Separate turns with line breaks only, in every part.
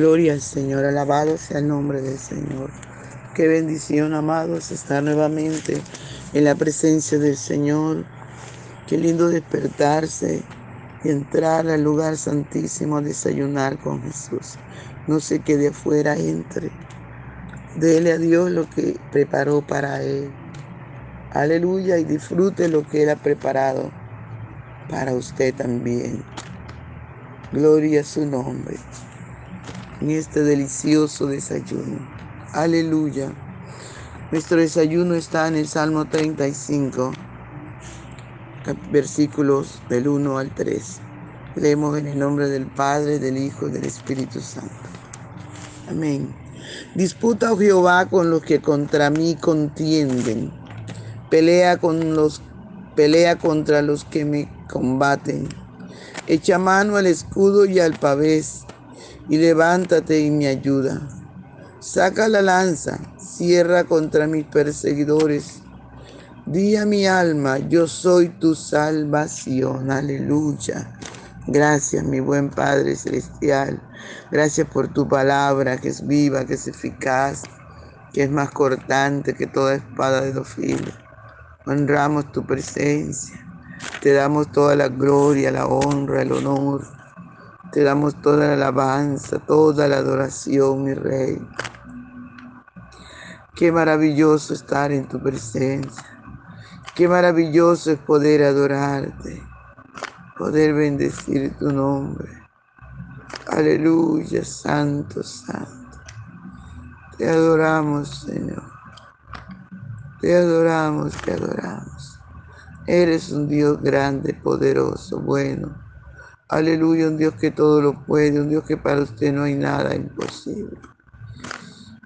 Gloria al Señor, alabado sea el nombre del Señor. Qué bendición, amados, estar nuevamente en la presencia del Señor. Qué lindo despertarse y entrar al lugar santísimo a desayunar con Jesús. No se quede afuera, entre. Dele a Dios lo que preparó para Él. Aleluya y disfrute lo que Él ha preparado para usted también. Gloria a su nombre en este delicioso desayuno. Aleluya. Nuestro desayuno está en el Salmo 35, versículos del 1 al 3. Leemos en el nombre del Padre, del Hijo y del Espíritu Santo. Amén. Disputa, oh Jehová, con los que contra mí contienden. Pelea, con los, pelea contra los que me combaten. Echa mano al escudo y al pavés y levántate y me ayuda. Saca la lanza, cierra contra mis perseguidores. Di a mi alma, yo soy tu salvación. Aleluya. Gracias, mi buen Padre Celestial. Gracias por tu palabra que es viva, que es eficaz, que es más cortante que toda espada de dos filos. Honramos tu presencia. Te damos toda la gloria, la honra, el honor te damos toda la alabanza, toda la adoración, mi Rey. Qué maravilloso estar en tu presencia. Qué maravilloso es poder adorarte, poder bendecir tu nombre. Aleluya, Santo, Santo. Te adoramos, Señor. Te adoramos, te adoramos. Eres un Dios grande, poderoso, bueno Aleluya, un Dios que todo lo puede, un Dios que para usted no hay nada imposible.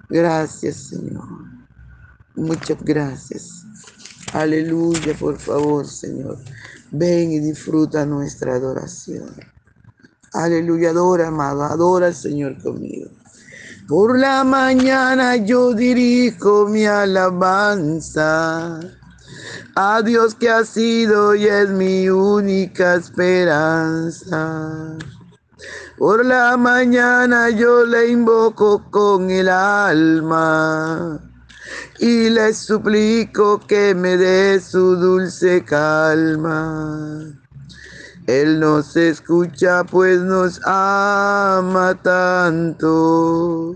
Gracias, Señor. Muchas gracias. Aleluya, por favor, Señor. Ven y disfruta nuestra adoración. Aleluya, adora, amado, adora al Señor conmigo. Por la mañana yo dirijo mi alabanza a Dios que ha sido y es mi única esperanza. Por la mañana yo le invoco con el alma y le suplico que me dé su dulce calma. Él nos escucha pues nos ama tanto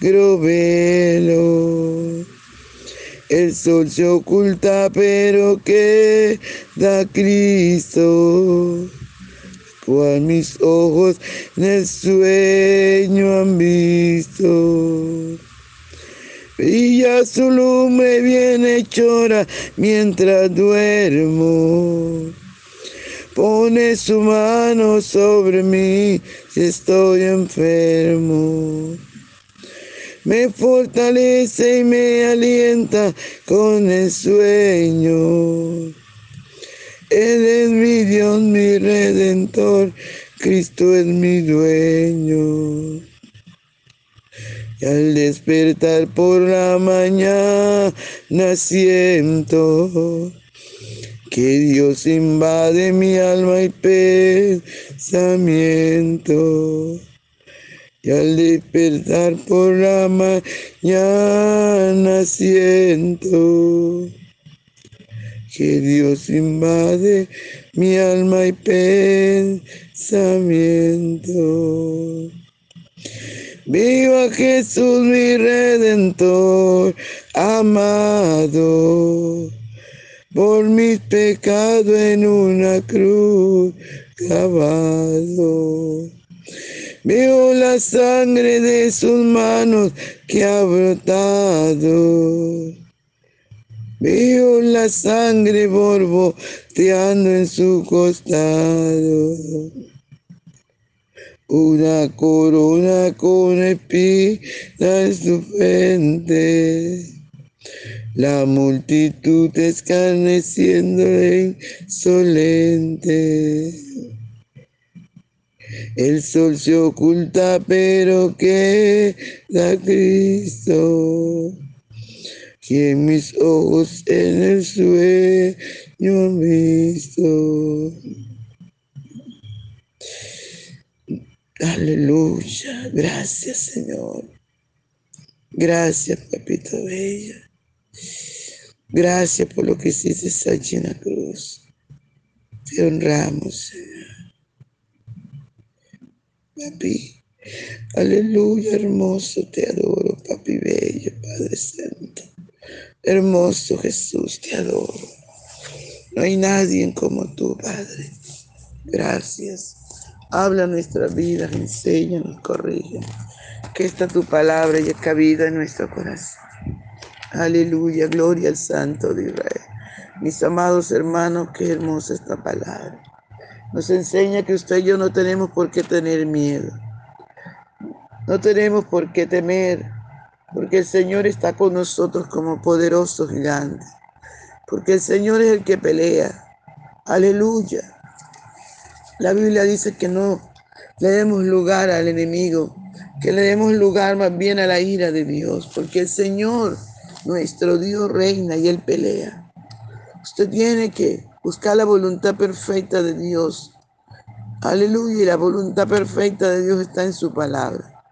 velo. El sol se oculta, pero queda Cristo. Cual mis ojos en el sueño han visto. Brilla su lumbre bien chora mientras duermo pone su mano sobre mí si estoy enfermo. Me fortalece y me alienta con el sueño. Él es mi Dios, mi redentor, Cristo es mi dueño. Y al despertar por la mañana siento que Dios invade mi alma y pensamiento. Y al despertar por la mañana siento que Dios invade mi alma y pensamiento. Viva Jesús mi redentor amado, por mis pecados en una cruz cavado. Veo la sangre de sus manos que ha brotado. Veo la sangre borboteando en su costado una corona con espinas en su frente. La multitud escarneciendo insolente. El sol se oculta, pero queda Cristo, quien mis ojos en el sueño han visto. Aleluya. Gracias, Señor. Gracias, papito bello. Gracias por lo que hiciste allí en la cruz. Te honramos, Señor. Papi. Aleluya, hermoso, te adoro, papi bello, Padre Santo. Hermoso Jesús, te adoro. No hay nadie como tú, Padre. Gracias. Habla nuestra vida, enséñanos, corrige. Que esta tu palabra y cabida en nuestro corazón. Aleluya, gloria al Santo de Israel. Mis amados hermanos, qué hermosa esta palabra. Nos enseña que usted y yo no tenemos por qué tener miedo. No tenemos por qué temer, porque el Señor está con nosotros como poderoso gigante. Porque el Señor es el que pelea. Aleluya. La Biblia dice que no le demos lugar al enemigo, que le demos lugar más bien a la ira de Dios, porque el Señor, nuestro Dios, reina y Él pelea. Usted tiene que buscar la voluntad perfecta de Dios. Aleluya, y la voluntad perfecta de Dios está en su palabra.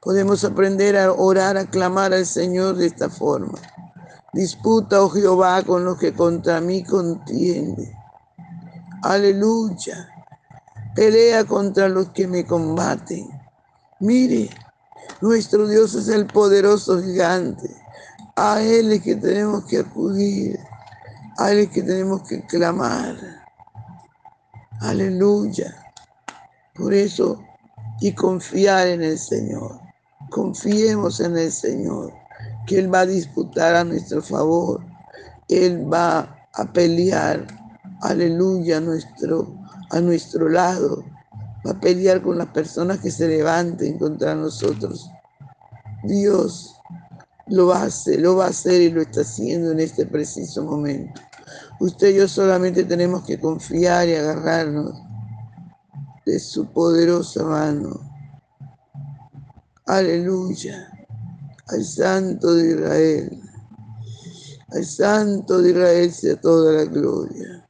Podemos aprender a orar, a clamar al Señor de esta forma. Disputa, oh Jehová, con los que contra mí contiende. Aleluya pelea contra los que me combaten. Mire, nuestro Dios es el poderoso gigante. A Él es que tenemos que acudir. A es que tenemos que clamar. Aleluya. Por eso, y confiar en el Señor. Confiemos en el Señor, que Él va a disputar a nuestro favor. Él va a pelear, aleluya, nuestro a nuestro lado, va a pelear con las personas que se levanten contra nosotros. Dios lo va a hacer, lo va a hacer y lo está haciendo en este preciso momento. Usted y yo solamente tenemos que confiar y agarrarnos de su poderosa mano. Aleluya. Al Santo de Israel. Al Santo de Israel sea toda la gloria.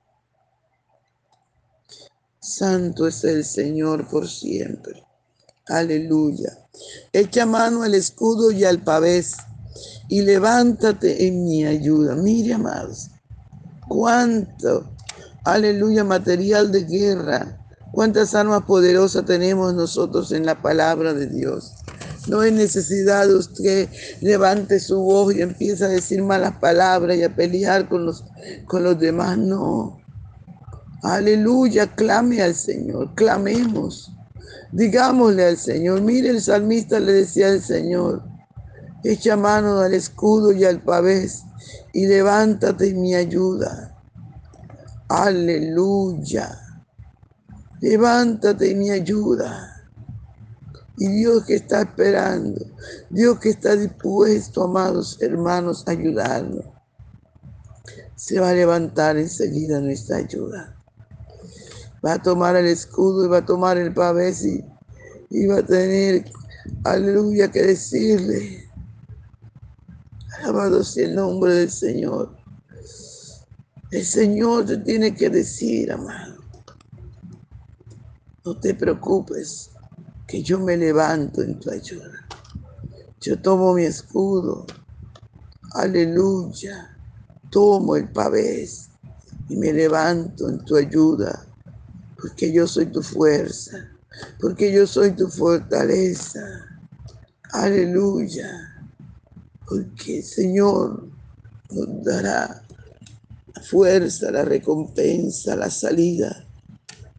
Santo es el Señor por siempre. Aleluya. Echa mano al escudo y al pavés y levántate en mi ayuda. Mire, amados, cuánto, aleluya, material de guerra, cuántas armas poderosas tenemos nosotros en la palabra de Dios. No hay necesidad de usted levante su voz y empiece a decir malas palabras y a pelear con los, con los demás. No. Aleluya, clame al Señor, clamemos. Digámosle al Señor, mire el salmista le decía al Señor, echa mano al escudo y al pavés y levántate y mi ayuda. Aleluya. Levántate y mi ayuda. Y Dios que está esperando, Dios que está dispuesto, amados hermanos, a ayudarnos, se va a levantar enseguida nuestra ayuda va a tomar el escudo y va a tomar el pavés y, va a tener, aleluya, que decirle. Alabado sea el nombre del Señor. El Señor te tiene que decir, amado. No te preocupes, que yo me levanto en tu ayuda. Yo tomo mi escudo. Aleluya. Tomo el pavés y me levanto en tu ayuda porque yo soy tu fuerza, porque yo soy tu fortaleza. Aleluya. Porque Señor nos dará la fuerza, la recompensa, la salida.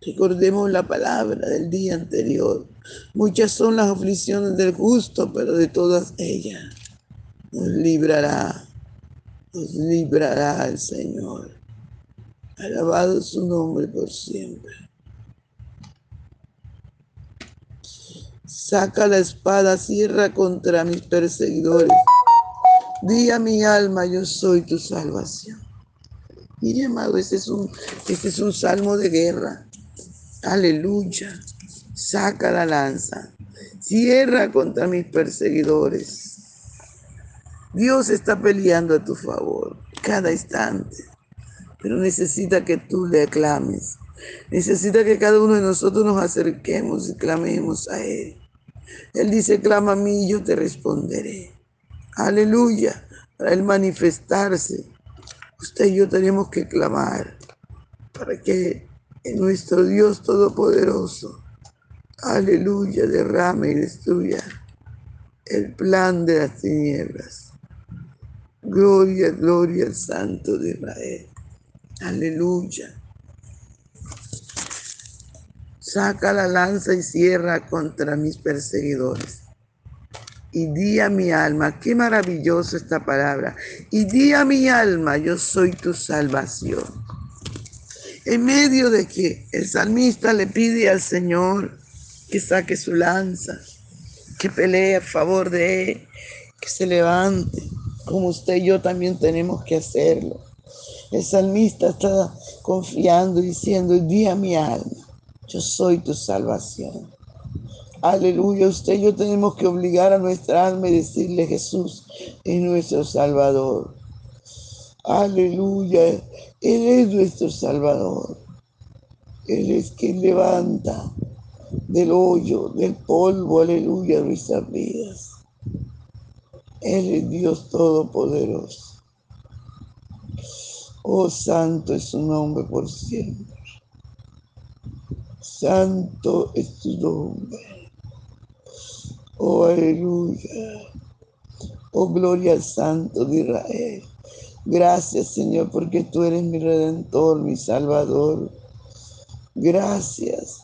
Recordemos la palabra del día anterior. Muchas son las aflicciones del justo, pero de todas ellas nos librará, nos librará el Señor. Alabado su nombre por siempre. Saca la espada, cierra contra mis perseguidores. Di a mi alma, yo soy tu salvación. Mire, amado, este es un, este es un salmo de guerra. Aleluya. Saca la lanza. Cierra contra mis perseguidores. Dios está peleando a tu favor cada instante, pero necesita que tú le aclames. Necesita que cada uno de nosotros nos acerquemos y clamemos a Él. Él dice, clama a mí y yo te responderé. Aleluya. Para Él manifestarse, usted y yo tenemos que clamar para que nuestro Dios Todopoderoso, aleluya, derrame y destruya el plan de las tinieblas. Gloria, gloria al Santo de Israel. Aleluya. Saca la lanza y cierra contra mis perseguidores. Y di a mi alma, qué maravillosa esta palabra. Y di a mi alma, yo soy tu salvación. En medio de que el salmista le pide al Señor que saque su lanza, que pelee a favor de él, que se levante, como usted y yo también tenemos que hacerlo. El salmista está confiando, diciendo, di a mi alma yo soy tu salvación. Aleluya, usted y yo tenemos que obligar a nuestra alma y decirle Jesús es nuestro Salvador. Aleluya, Él es nuestro Salvador. Él es quien levanta del hoyo, del polvo, aleluya, nuestras vidas. Él es Dios Todopoderoso. Oh, santo es su nombre por siempre. Santo es tu nombre. Oh, aleluya. Oh, gloria al Santo de Israel. Gracias, Señor, porque tú eres mi redentor, mi salvador. Gracias,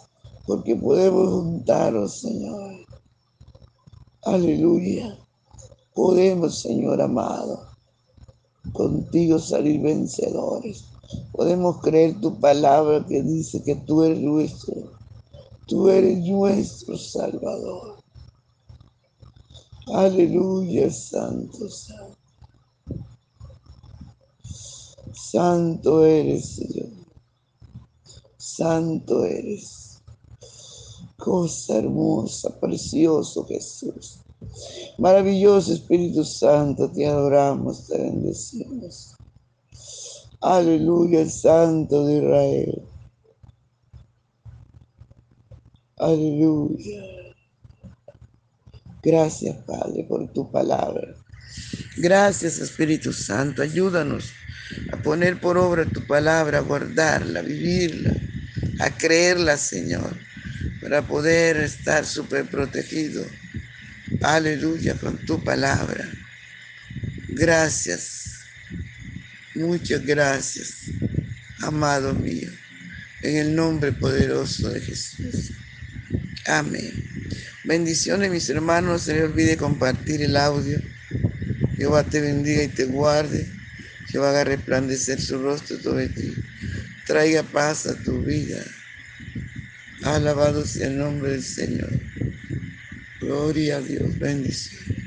porque podemos juntaros, Señor. Aleluya. Podemos, Señor amado, contigo salir vencedores. Podemos creer tu palabra que dice que tú eres nuestro, tú eres nuestro Salvador. Aleluya, Santo, Santo. Santo eres, Señor. Santo eres. Cosa hermosa, precioso Jesús. Maravilloso Espíritu Santo, te adoramos, te bendecimos. Aleluya, el Santo de Israel. Aleluya. Gracias, Padre, por tu palabra. Gracias, Espíritu Santo. Ayúdanos a poner por obra tu palabra, a guardarla, a vivirla, a creerla, Señor, para poder estar súper protegido. Aleluya, con tu palabra. Gracias. Muchas gracias, amado mío, en el nombre poderoso de Jesús. Amén. Bendiciones, mis hermanos. No se olvide compartir el audio. Jehová te bendiga y te guarde. Jehová haga resplandecer su rostro sobre ti. Traiga paz a tu vida. Alabado sea el nombre del Señor. Gloria a Dios. Bendición.